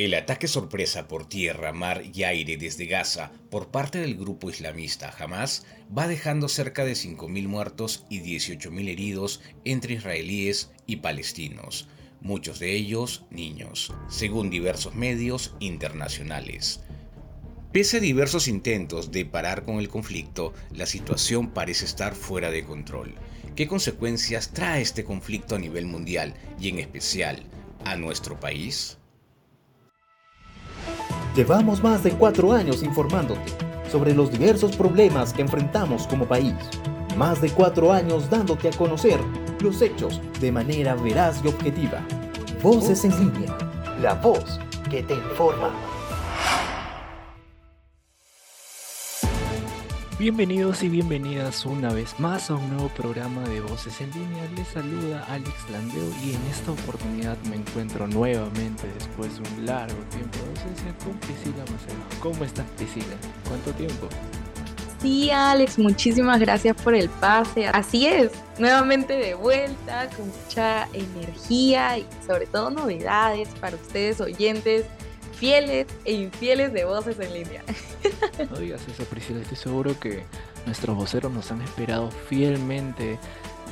El ataque sorpresa por tierra, mar y aire desde Gaza por parte del grupo islamista Hamas va dejando cerca de 5.000 muertos y 18.000 heridos entre israelíes y palestinos, muchos de ellos niños, según diversos medios internacionales. Pese a diversos intentos de parar con el conflicto, la situación parece estar fuera de control. ¿Qué consecuencias trae este conflicto a nivel mundial y en especial a nuestro país? Llevamos más de cuatro años informándote sobre los diversos problemas que enfrentamos como país. Más de cuatro años dándote a conocer los hechos de manera veraz y objetiva. Voces en línea, la voz que te informa. Bienvenidos y bienvenidas una vez más a un nuevo programa de Voces en Línea. Les saluda Alex Landeo y en esta oportunidad me encuentro nuevamente después de un largo tiempo de ausencia con Priscila Macedo. ¿Cómo estás Priscila? ¿Cuánto tiempo? Sí, Alex, muchísimas gracias por el pase. Así es, nuevamente de vuelta con mucha energía y sobre todo novedades para ustedes oyentes fieles e infieles de voces en línea. No digas eso, Priscila. Estoy seguro que nuestros voceros nos han esperado fielmente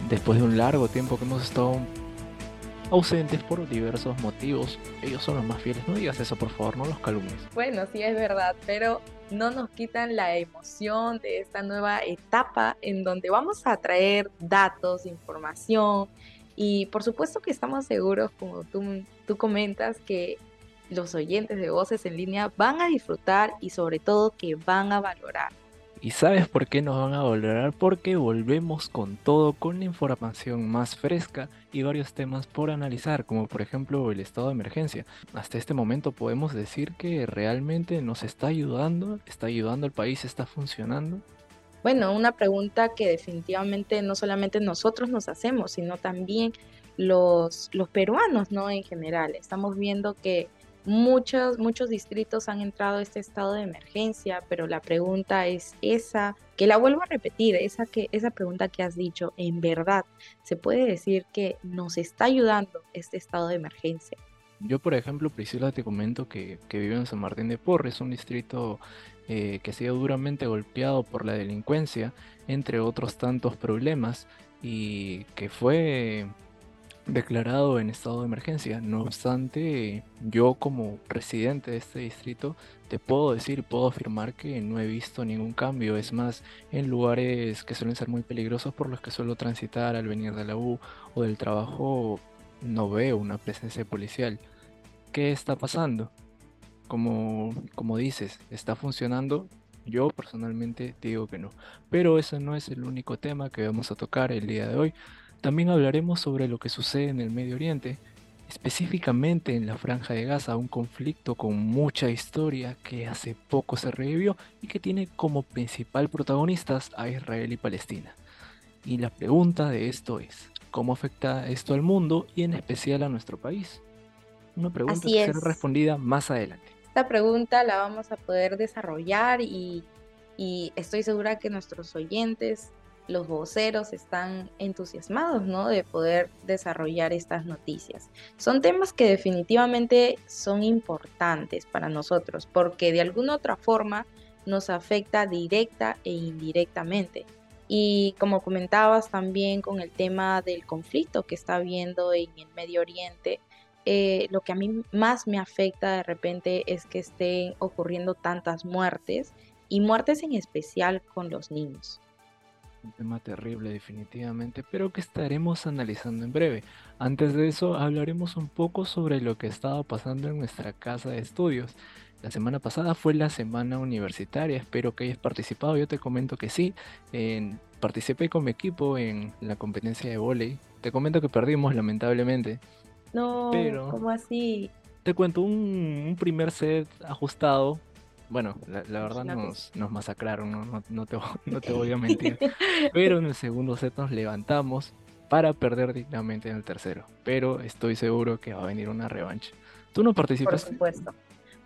después de un largo tiempo que hemos estado ausentes por diversos motivos. Ellos son los más fieles. No digas eso, por favor, no los calumnies. Bueno, sí es verdad, pero no nos quitan la emoción de esta nueva etapa en donde vamos a traer datos, información y por supuesto que estamos seguros, como tú, tú comentas, que los oyentes de voces en línea van a disfrutar y sobre todo que van a valorar. ¿Y sabes por qué nos van a valorar? Porque volvemos con todo, con la información más fresca y varios temas por analizar, como por ejemplo el estado de emergencia. Hasta este momento podemos decir que realmente nos está ayudando, está ayudando al país, está funcionando. Bueno, una pregunta que definitivamente no solamente nosotros nos hacemos, sino también los, los peruanos, ¿no? En general. Estamos viendo que Muchos, muchos distritos han entrado a este estado de emergencia, pero la pregunta es esa, que la vuelvo a repetir, esa, que, esa pregunta que has dicho, ¿en verdad se puede decir que nos está ayudando este estado de emergencia? Yo, por ejemplo, Priscila, te comento que, que vivo en San Martín de Porres, un distrito eh, que ha sido duramente golpeado por la delincuencia, entre otros tantos problemas, y que fue declarado en estado de emergencia. No obstante, yo como residente de este distrito te puedo decir, puedo afirmar que no he visto ningún cambio. Es más, en lugares que suelen ser muy peligrosos por los que suelo transitar al venir de la U o del trabajo, no veo una presencia policial. ¿Qué está pasando? Como, como dices, ¿está funcionando? Yo personalmente digo que no. Pero ese no es el único tema que vamos a tocar el día de hoy. También hablaremos sobre lo que sucede en el Medio Oriente, específicamente en la Franja de Gaza, un conflicto con mucha historia que hace poco se revivió y que tiene como principal protagonistas a Israel y Palestina. Y la pregunta de esto es, ¿cómo afecta esto al mundo y en especial a nuestro país? Una pregunta que será respondida más adelante. Esta pregunta la vamos a poder desarrollar y, y estoy segura que nuestros oyentes los voceros están entusiasmados, ¿no? De poder desarrollar estas noticias. Son temas que definitivamente son importantes para nosotros porque de alguna otra forma nos afecta directa e indirectamente. Y como comentabas también con el tema del conflicto que está habiendo en el Medio Oriente, eh, lo que a mí más me afecta de repente es que estén ocurriendo tantas muertes y muertes en especial con los niños. Un tema terrible definitivamente, pero que estaremos analizando en breve. Antes de eso hablaremos un poco sobre lo que estaba pasando en nuestra casa de estudios. La semana pasada fue la semana universitaria, espero que hayas participado. Yo te comento que sí, participé con mi equipo en la competencia de volei. Te comento que perdimos lamentablemente. No, pero ¿cómo así? Te cuento un primer set ajustado, bueno, la, verdad nos, nos, masacraron, no, no, te, no, te, voy a mentir. Pero en el segundo set nos levantamos para perder dignamente en el tercero. Pero estoy seguro que va a venir una revancha. ¿Tú no participas? Por supuesto.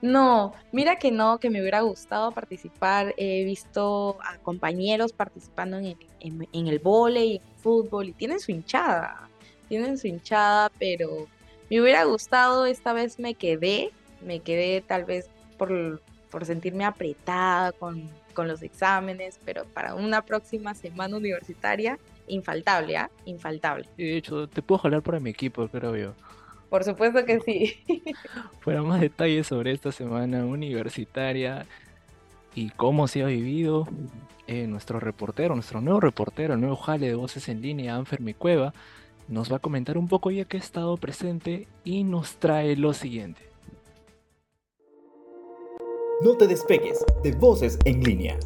No, mira que no, que me hubiera gustado participar. He visto a compañeros participando en el, en, en el volei, en el fútbol, y tienen su hinchada. Tienen su hinchada, pero me hubiera gustado, esta vez me quedé me quedé tal vez por, por sentirme apretada con, con los exámenes, pero para una próxima semana universitaria, infaltable, ¿ah? Infaltable. De hecho, te puedo jalar para mi equipo, creo yo. Por supuesto que sí. Fuera más detalles sobre esta semana universitaria y cómo se ha vivido, eh, nuestro reportero, nuestro nuevo reportero, el nuevo jale de voces en línea, Anfer Cueva, nos va a comentar un poco ya que ha estado presente y nos trae lo siguiente. No te despegues de voces en línea.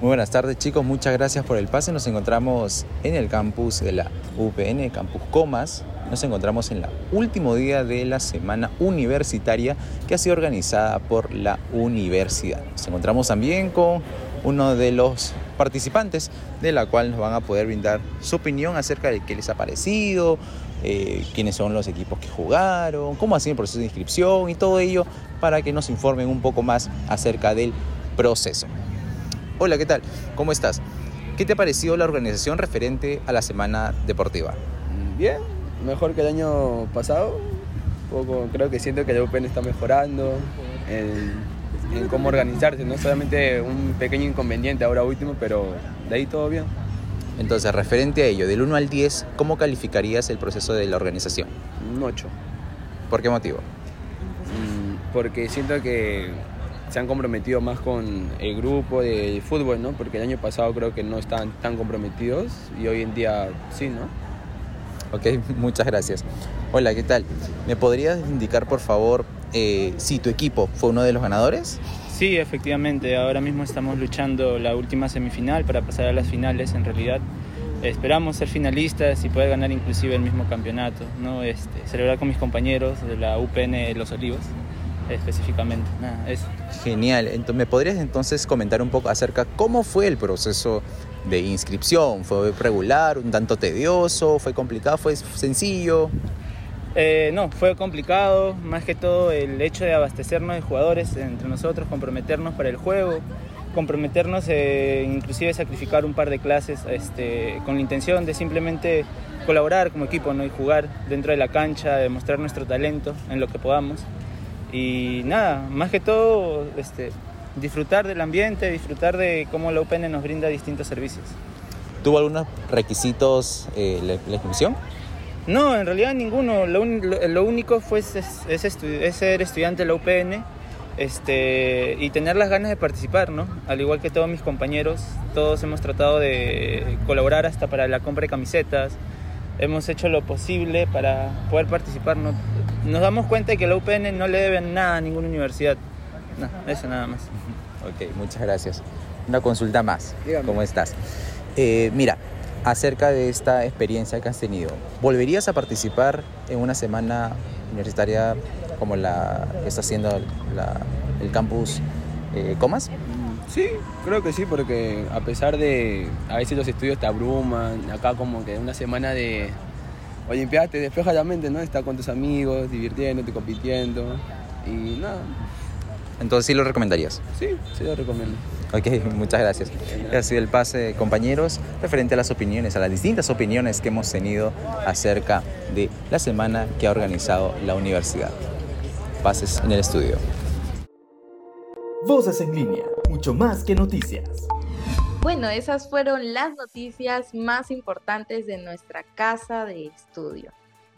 Muy buenas tardes chicos, muchas gracias por el pase. Nos encontramos en el campus de la UPN, Campus Comas. Nos encontramos en el último día de la semana universitaria que ha sido organizada por la universidad. Nos encontramos también con uno de los participantes de la cual nos van a poder brindar su opinión acerca de qué les ha parecido, eh, quiénes son los equipos que jugaron, cómo ha sido el proceso de inscripción y todo ello para que nos informen un poco más acerca del proceso. Hola, ¿qué tal? ¿Cómo estás? ¿Qué te ha parecido la organización referente a la semana deportiva? Bien, mejor que el año pasado. poco, creo que siento que el Open está mejorando en, en, cómo organizarse, no solamente un pequeño inconveniente ahora último, pero de ahí todo bien. Entonces, referente a ello, del 1 al 10, ¿cómo calificarías el proceso de la organización? Un 8. ¿Por qué motivo? Mm, porque siento que se han comprometido más con el grupo de fútbol, ¿no? Porque el año pasado creo que no estaban tan comprometidos y hoy en día sí, ¿no? Ok, muchas gracias. Hola, ¿qué tal? ¿Me podrías indicar, por favor, eh, si tu equipo fue uno de los ganadores? Sí, efectivamente. Ahora mismo estamos luchando la última semifinal para pasar a las finales, en realidad. Esperamos ser finalistas y poder ganar inclusive el mismo campeonato, ¿no? Este, celebrar con mis compañeros de la UPN Los Olivos específicamente. Nada, eso. Genial. Entonces, ¿Me podrías entonces comentar un poco acerca cómo fue el proceso de inscripción? ¿Fue regular, un tanto tedioso, fue complicado, fue sencillo? Eh, no, fue complicado, más que todo el hecho de abastecernos de jugadores entre nosotros, comprometernos para el juego, comprometernos, eh, inclusive sacrificar un par de clases este, con la intención de simplemente colaborar como equipo ¿no? y jugar dentro de la cancha, demostrar nuestro talento en lo que podamos. Y nada, más que todo, este, disfrutar del ambiente, disfrutar de cómo la UPN nos brinda distintos servicios. ¿Tuvo algunos requisitos eh, la, inscripción? No, en realidad ninguno. Lo, lo, único fue es, es, ser estudiante de la UPN este, y tener las ganas de participar, ¿no? Al igual que todos mis compañeros, todos hemos tratado de colaborar hasta para la compra de camisetas. Hemos hecho lo posible para poder participar. ¿no? nos damos cuenta de que la UPN no le debe nada a ninguna universidad. No, eso nada más. Ok, muchas gracias. Una consulta más. ¿Cómo estás? Eh, mira, acerca de esta experiencia que has tenido, ¿volverías a participar en una semana universitaria como la que está haciendo el campus eh, Comas? Sí, creo que sí, porque a pesar de a veces los estudios te abruman, acá como que una semana de Olimpiadas te despeja la mente, ¿no? Estar con tus amigos, divirtiéndote, compitiendo y nada. Entonces sí lo recomendarías. Sí, sí lo recomiendo. Ok, muchas gracias. Ha sido el pase, compañeros, referente a las opiniones, a las distintas opiniones que hemos tenido acerca de la semana que ha organizado la universidad. Pases en el estudio. Voces en línea, mucho más que noticias. Bueno, esas fueron las noticias más importantes de nuestra casa de estudio.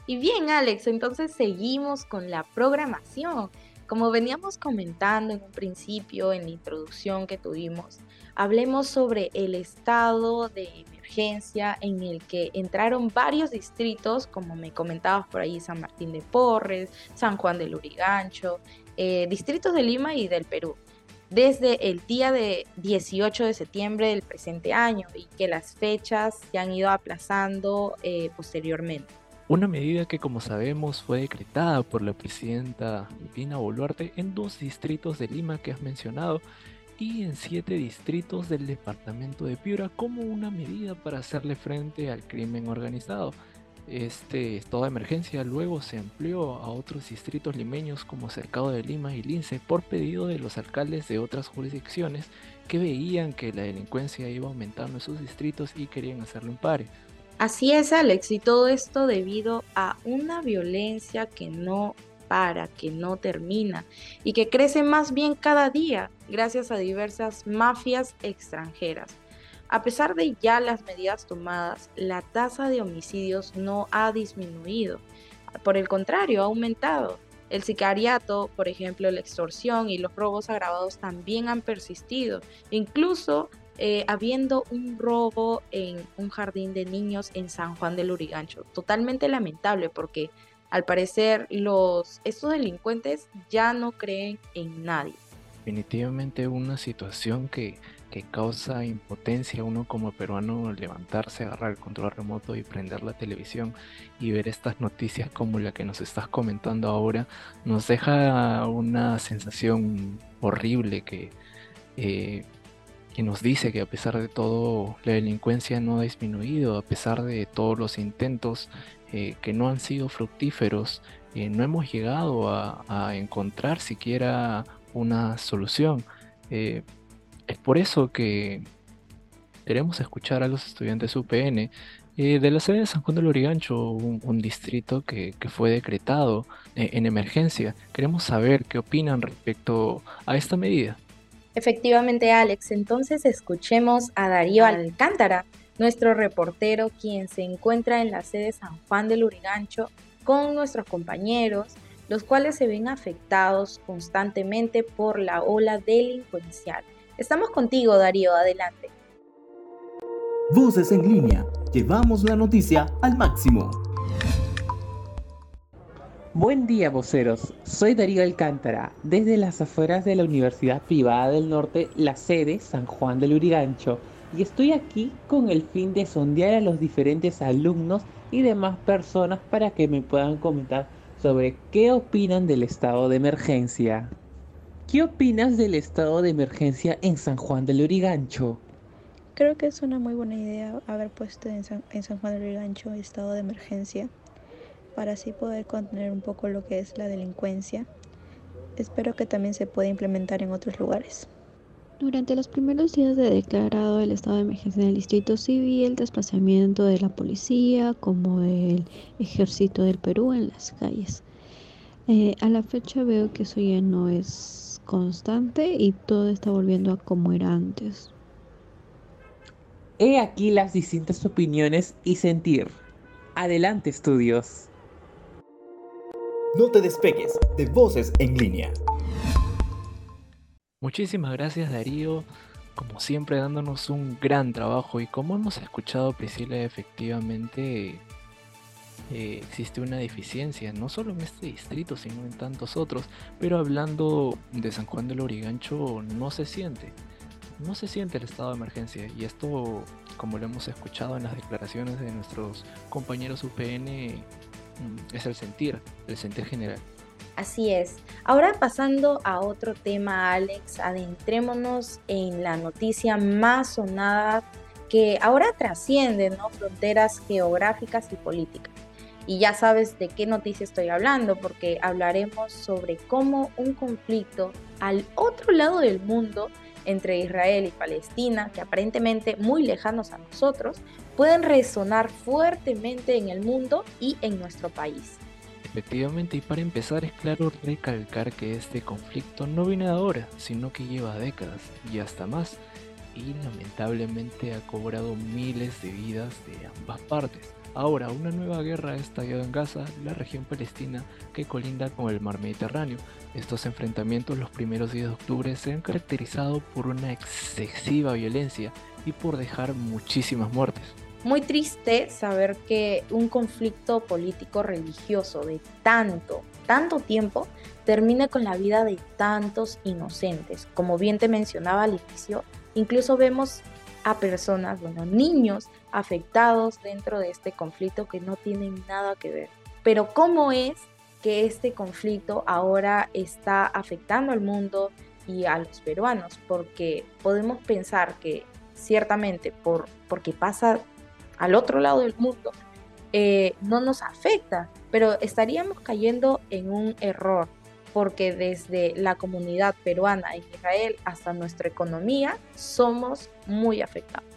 Y bien, Alex, entonces seguimos con la programación. Como veníamos comentando en un principio, en la introducción que tuvimos, hablemos sobre el estado de emergencia en el que entraron varios distritos, como me comentabas por ahí, San Martín de Porres, San Juan del Urigancho, eh, distritos de Lima y del Perú desde el día de 18 de septiembre del presente año y que las fechas se han ido aplazando eh, posteriormente. Una medida que como sabemos fue decretada por la presidenta Dina Boluarte en dos distritos de Lima que has mencionado y en siete distritos del departamento de Piura como una medida para hacerle frente al crimen organizado. Este estado de emergencia luego se amplió a otros distritos limeños como Cercado de Lima y Lince por pedido de los alcaldes de otras jurisdicciones que veían que la delincuencia iba aumentando en sus distritos y querían hacerle un pare. Así es, Alex, y todo esto debido a una violencia que no para, que no termina y que crece más bien cada día gracias a diversas mafias extranjeras. A pesar de ya las medidas tomadas, la tasa de homicidios no ha disminuido. Por el contrario, ha aumentado. El sicariato, por ejemplo, la extorsión y los robos agravados también han persistido. Incluso eh, habiendo un robo en un jardín de niños en San Juan del Urigancho. Totalmente lamentable porque al parecer los, estos delincuentes ya no creen en nadie. Definitivamente una situación que, que causa impotencia a uno como peruano levantarse, agarrar el control remoto y prender la televisión y ver estas noticias como la que nos estás comentando ahora, nos deja una sensación horrible que eh, que nos dice que a pesar de todo la delincuencia no ha disminuido, a pesar de todos los intentos eh, que no han sido fructíferos, eh, no hemos llegado a, encontrar siquiera una solución. Eh, es por eso que queremos escuchar a los estudiantes UPN de la sede de San Juan del Origancho, un, distrito que, que, fue decretado en emergencia. Queremos saber qué opinan respecto a esta medida. Efectivamente, Alex, entonces escuchemos a Darío Alcántara, nuestro reportero, quien se encuentra en la sede San Juan del Urigancho con nuestros compañeros, los cuales se ven afectados constantemente por la ola delincuencial. Estamos contigo, Darío, adelante. Voces en línea, llevamos la noticia al máximo. Buen día, voceros. Soy Darío Alcántara, desde las afueras de la Universidad Privada del Norte, la sede San Juan del Urigancho, y estoy aquí con el fin de sondear a los diferentes alumnos y demás personas para que me puedan comentar sobre qué opinan del estado de emergencia. ¿Qué opinas del estado de emergencia en San Juan del Urigancho? Creo que es una muy buena idea haber puesto en San, Juan del Urigancho estado de emergencia para así poder contener un poco lo que es la delincuencia. Espero que también se pueda implementar en otros lugares. Durante los primeros días de declarado el estado de emergencia en el distrito sí vi el desplazamiento de la policía como del ejército del Perú en las calles. Eh, a la fecha veo que eso ya no es constante y todo está volviendo a como era antes. He aquí las distintas opiniones y sentir. Adelante estudios. No te despegues de Voces en línea. Muchísimas gracias Darío, como siempre dándonos un gran trabajo. Y como hemos escuchado Priscila, efectivamente eh, existe una deficiencia, no solo en este distrito, sino en tantos otros, pero hablando de San Juan del Origancho no se siente, no se siente el estado de emergencia. Y esto, como lo hemos escuchado en las declaraciones de nuestros compañeros UPN, es el sentir, el sentir general. Así es. Ahora pasando a otro tema, Alex, adentrémonos en la noticia más sonada que ahora trasciende ¿no? fronteras geográficas y políticas. Y ya sabes de qué noticia estoy hablando, porque hablaremos sobre cómo un conflicto al otro lado del mundo entre Israel y Palestina, que aparentemente muy lejanos a nosotros, pueden resonar fuertemente en el mundo y en nuestro país. Efectivamente, y para empezar es claro recalcar que este conflicto no viene de ahora, sino que lleva décadas y hasta más, y lamentablemente ha cobrado miles de vidas de ambas partes. Ahora, una nueva guerra ha estallado en Gaza, la región palestina que colinda con el mar Mediterráneo. Estos enfrentamientos los primeros días de octubre se han caracterizado por una excesiva violencia y por dejar muchísimas muertes. Muy triste saber que un conflicto político religioso de tanto, tanto tiempo termine con la vida de tantos inocentes. Como bien te mencionaba al incluso vemos a personas, bueno, niños afectados dentro de este conflicto que no tienen nada que ver. Pero ¿cómo es que este conflicto ahora está afectando al mundo y a los peruanos? Porque podemos pensar que ciertamente por, porque pasa al otro lado del mundo, eh, no nos afecta, pero estaríamos cayendo en un error porque desde la comunidad peruana en Israel hasta nuestra economía somos muy afectados.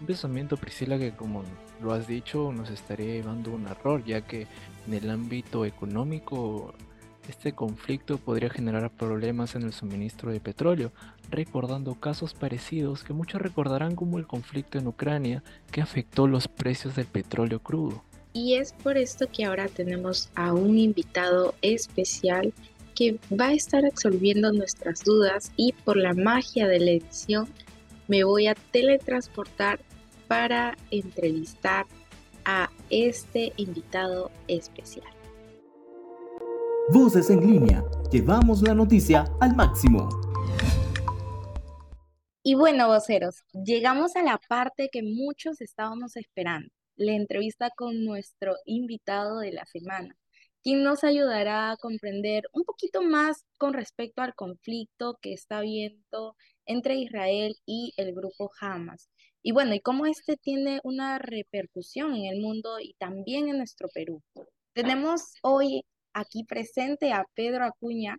Un pensamiento, Priscila, que como lo has dicho, nos estaría llevando un error, ya que en el ámbito económico Este conflicto podría generar problemas en el suministro de petróleo, recordando casos parecidos que muchos recordarán como el conflicto en Ucrania que afectó los precios del petróleo crudo. Y es por esto que ahora tenemos a un invitado especial que va a estar absolviendo nuestras dudas y por la magia de la edición me voy a teletransportar para entrevistar a este invitado especial. Voces en línea, llevamos la noticia al máximo. Y bueno, voceros, llegamos a la parte que muchos estábamos esperando, la entrevista con nuestro invitado de la semana, quien nos ayudará a comprender un poquito más con respecto al conflicto que está habiendo entre Israel y el grupo Hamas. Y bueno, y cómo este tiene una repercusión en el mundo y también en nuestro Perú. Tenemos hoy aquí presente a Pedro Acuña,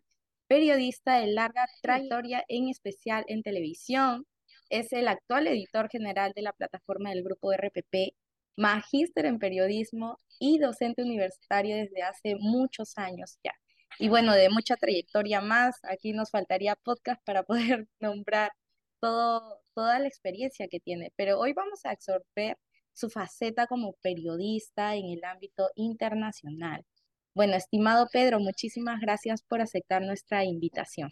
periodista de larga trayectoria, en especial en televisión. Es el actual editor general de la plataforma del grupo RPP, magíster en periodismo y docente universitario desde hace muchos años ya. Y bueno, de mucha trayectoria más, aquí nos faltaría podcast para poder nombrar todo, toda la experiencia que tiene, pero hoy vamos a absorber su faceta como periodista en el ámbito internacional. Bueno, estimado Pedro, muchísimas gracias por aceptar nuestra invitación.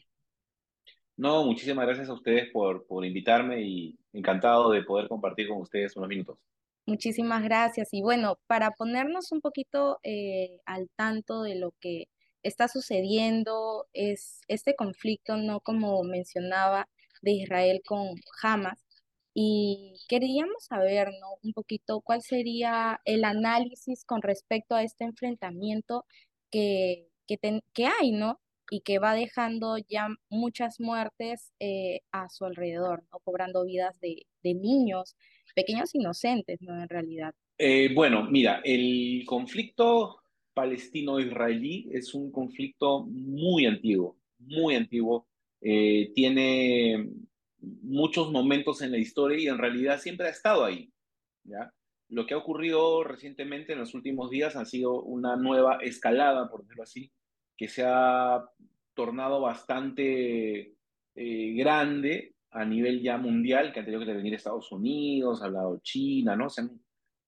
No, muchísimas gracias a ustedes por, por invitarme y encantado de poder compartir con ustedes unos minutos. Muchísimas gracias. Y bueno, para ponernos un poquito eh, al tanto de lo que está sucediendo, es este conflicto, ¿no? Como mencionaba, de Israel con Hamas, y queríamos saber, ¿no? Un poquito cuál sería el análisis con respecto a este enfrentamiento que, que, hay, ¿no? Y que va dejando ya muchas muertes eh, a su alrededor, ¿no? Cobrando vidas de, de niños, pequeños inocentes, ¿no? En realidad. Eh, bueno, mira, el conflicto palestino-israelí es un conflicto muy antiguo, muy antiguo. Eh, tiene muchos momentos en la historia y en realidad siempre ha estado ahí. ¿ya? Lo que ha ocurrido recientemente en los últimos días ha sido una nueva escalada, por decirlo así, que se ha tornado bastante eh, grande a nivel ya mundial, que ha tenido que venir Estados Unidos, ha hablado China, ¿no?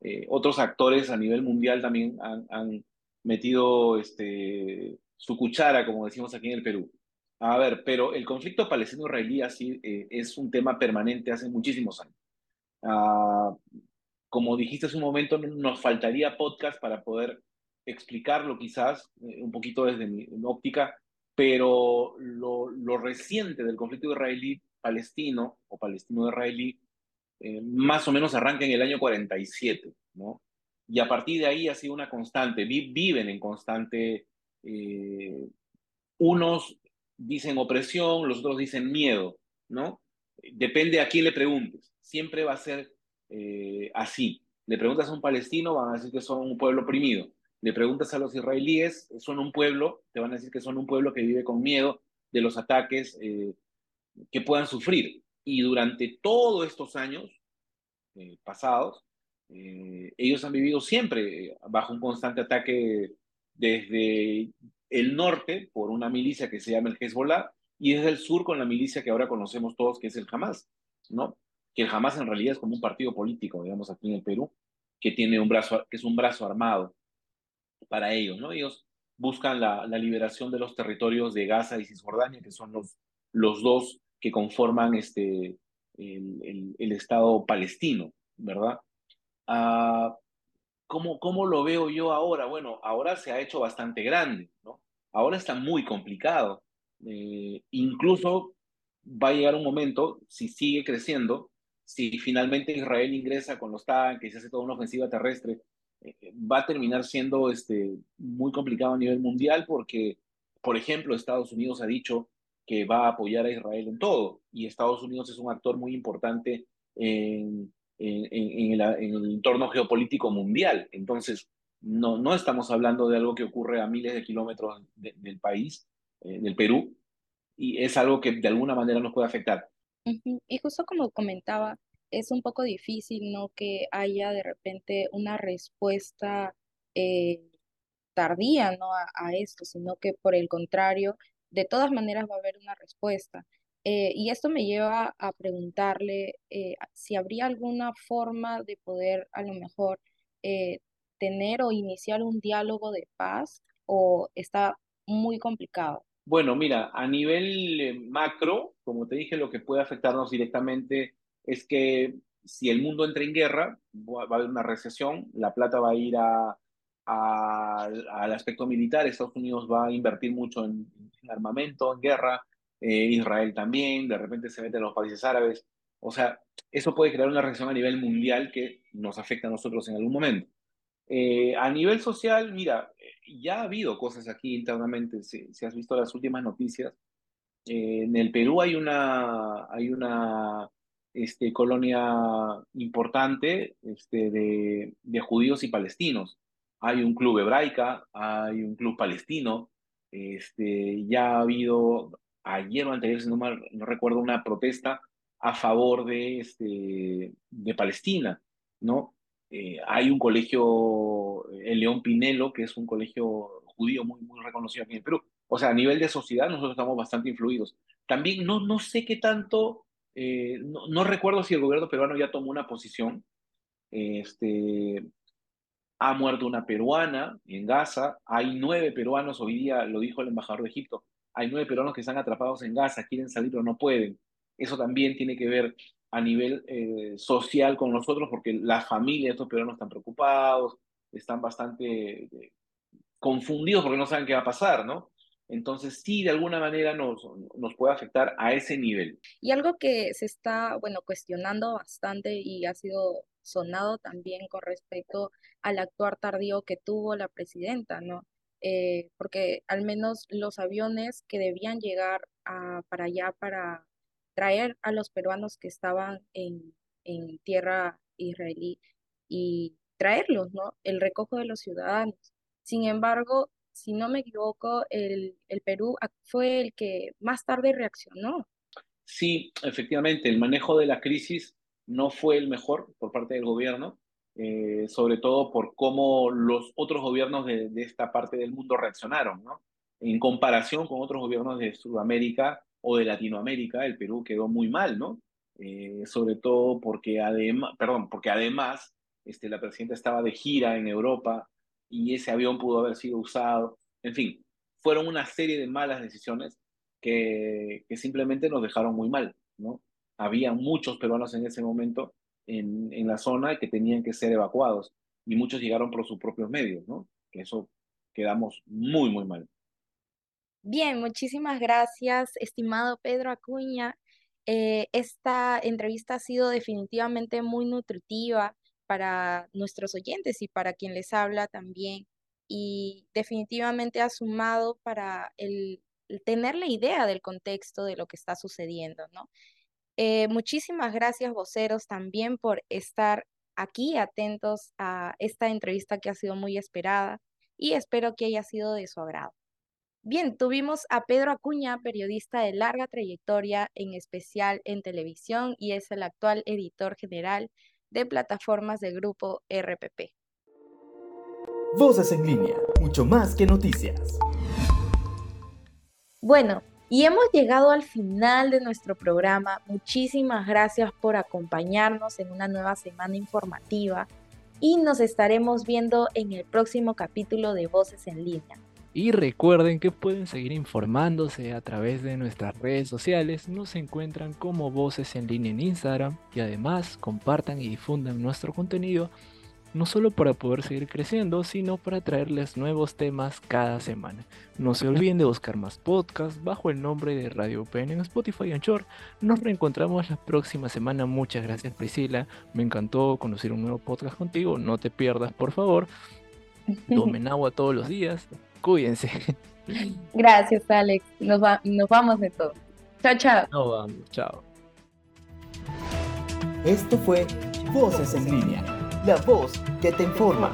Eh, otros actores a nivel mundial también han, metido este, su cuchara, como decimos aquí en el Perú. A ver, pero el conflicto palestino-israelí así eh, es un tema permanente hace muchísimos años. Ah, como dijiste hace un momento, nos faltaría podcast para poder explicarlo quizás eh, un poquito desde mi, óptica, pero lo, lo, reciente del conflicto israelí-palestino o palestino-israelí eh, más o menos arranca en el año 47, ¿no? Y a partir de ahí ha sido una constante, viven en constante, unos dicen opresión, los otros dicen miedo, ¿no? Depende a quién le preguntes. Siempre va a ser eh, así. Le preguntas a un palestino, van a decir que son un pueblo oprimido. Le preguntas a los israelíes, son un pueblo, te van a decir que son un pueblo que vive con miedo de los ataques eh, que puedan sufrir. Y durante todos estos años eh, pasados, ellos han vivido siempre bajo un constante ataque desde el norte por una milicia que se llama el Hezbollah y desde el sur con la milicia que ahora conocemos todos que es el Hamas, ¿no? Que el Hamas en realidad es como un partido político, digamos, aquí en el Perú, que tiene un brazo, que es un brazo armado para ellos, ¿no? Ellos buscan la, liberación de los territorios de Gaza y Cisjordania, que son los, los dos que conforman este, el, el, Estado palestino, ¿verdad? Ah, ¿Cómo, ¿Cómo lo veo yo ahora? Bueno, ahora se ha hecho bastante grande, ¿no? Ahora está muy complicado. Eh, incluso va a llegar un momento, si sigue creciendo, si finalmente Israel ingresa con los tanques y hace toda una ofensiva terrestre, eh, va a terminar siendo este, muy complicado a nivel mundial porque, por ejemplo, Estados Unidos ha dicho que va a apoyar a Israel en todo y Estados Unidos es un actor muy importante en en, el, entorno geopolítico mundial. Entonces, no, no estamos hablando de algo que ocurre a miles de kilómetros del país, eh, del Perú, y es algo que de alguna manera nos puede afectar. Y justo como comentaba, es un poco difícil, ¿no? Que haya de repente una respuesta eh, tardía ¿no? a, esto, sino que por el contrario, de todas maneras va a haber una respuesta. Eh, y esto me lleva a preguntarle eh, si habría alguna forma de poder a lo mejor eh, tener o iniciar un diálogo de paz o está muy complicado. Bueno, mira, a nivel macro, como te dije, lo que puede afectarnos directamente es que si el mundo entra en guerra, va a haber una recesión, la plata va a ir a, al aspecto militar, Estados Unidos va a invertir mucho en, armamento, en guerra, eh, Israel también, de repente se meten los países árabes, o sea, eso puede crear una recesión a nivel mundial que nos afecta a nosotros en algún momento. Eh, a nivel social, mira, ya ha habido cosas aquí internamente, si, si has visto las últimas noticias, eh, en el Perú hay una, hay una este, colonia importante este, de, de, judíos y palestinos. Hay un club hebraica, hay un club palestino. Este, ya ha habido, ayer o anterior, si no, no recuerdo, una protesta a favor de, este, de Palestina, ¿no? Eh, hay un colegio, el León Pinelo, que es un colegio judío muy, muy reconocido aquí en Perú. O sea, a nivel de sociedad nosotros estamos bastante influidos. También no, no sé qué tanto eh, no, recuerdo si el gobierno peruano ya tomó una posición. Este, ha muerto una peruana en Gaza. Hay nueve peruanos, hoy día lo dijo el embajador de Egipto, hay nueve peruanos que están atrapados en Gaza, quieren salir pero no pueden. Eso también tiene que ver a nivel eh, social con nosotros porque las familias de estos peruanos están preocupados, están bastante eh, confundidos porque no saben qué va a pasar, ¿no? Entonces sí, de alguna manera nos, nos puede afectar a ese nivel. Y algo que se está, bueno, cuestionando bastante y ha sido sonado también con respecto al actuar tardío que tuvo la presidenta, ¿no? Eh, porque al menos los aviones que debían llegar a, para allá para traer a los peruanos que estaban en, en tierra israelí y traerlos, ¿no? El recojo de los ciudadanos. Sin embargo, si no me equivoco, el, el Perú fue el que más tarde reaccionó. Sí, efectivamente, el manejo de la crisis no fue el mejor por parte del gobierno, eh, sobre todo por cómo los otros gobiernos de, de, esta parte del mundo reaccionaron, ¿no? En comparación con otros gobiernos de Sudamérica o de Latinoamérica, el Perú quedó muy mal, ¿no? Eh, sobre todo porque además, perdón, porque además este, la presidenta estaba de gira en Europa, y ese avión pudo haber sido usado. En fin, fueron una serie de malas decisiones que, que simplemente nos dejaron muy mal, ¿no? Había muchos peruanos en ese momento en, la zona que tenían que ser evacuados y muchos llegaron por sus propios medios, ¿no? Que eso quedamos muy, muy mal. Bien, muchísimas gracias, estimado Pedro Acuña. Eh, esta entrevista ha sido definitivamente muy nutritiva para nuestros oyentes y para quien les habla también. Y definitivamente ha sumado para el, tener la idea del contexto de lo que está sucediendo, ¿no? Eh, muchísimas gracias, voceros, también por estar aquí atentos a esta entrevista que ha sido muy esperada y espero que haya sido de su agrado. Bien, tuvimos a Pedro Acuña, periodista de larga trayectoria, en especial en televisión, y es el actual editor general de plataformas del grupo RPP. Voces en línea, mucho más que noticias. Bueno, y hemos llegado al final de nuestro programa. Muchísimas gracias por acompañarnos en una nueva semana informativa y nos estaremos viendo en el próximo capítulo de Voces en línea. Y recuerden que pueden seguir informándose a través de nuestras redes sociales. Nos encuentran como Voces en línea en Instagram y además compartan y difundan nuestro contenido no solo para poder seguir creciendo, sino para traerles nuevos temas cada semana. No se olviden de buscar más podcasts bajo el nombre de Radio UPN en Spotify y Anchor. Nos reencontramos la próxima semana. Muchas gracias Priscila. Me encantó conocer un nuevo podcast contigo. No te pierdas, por favor. Tomen agua todos los días. Cuídense. Gracias, Alex. Nos, nos vamos de todo. Chao, chao. Nos vamos, chao. Esto fue Voces en línea, la voz que te informa.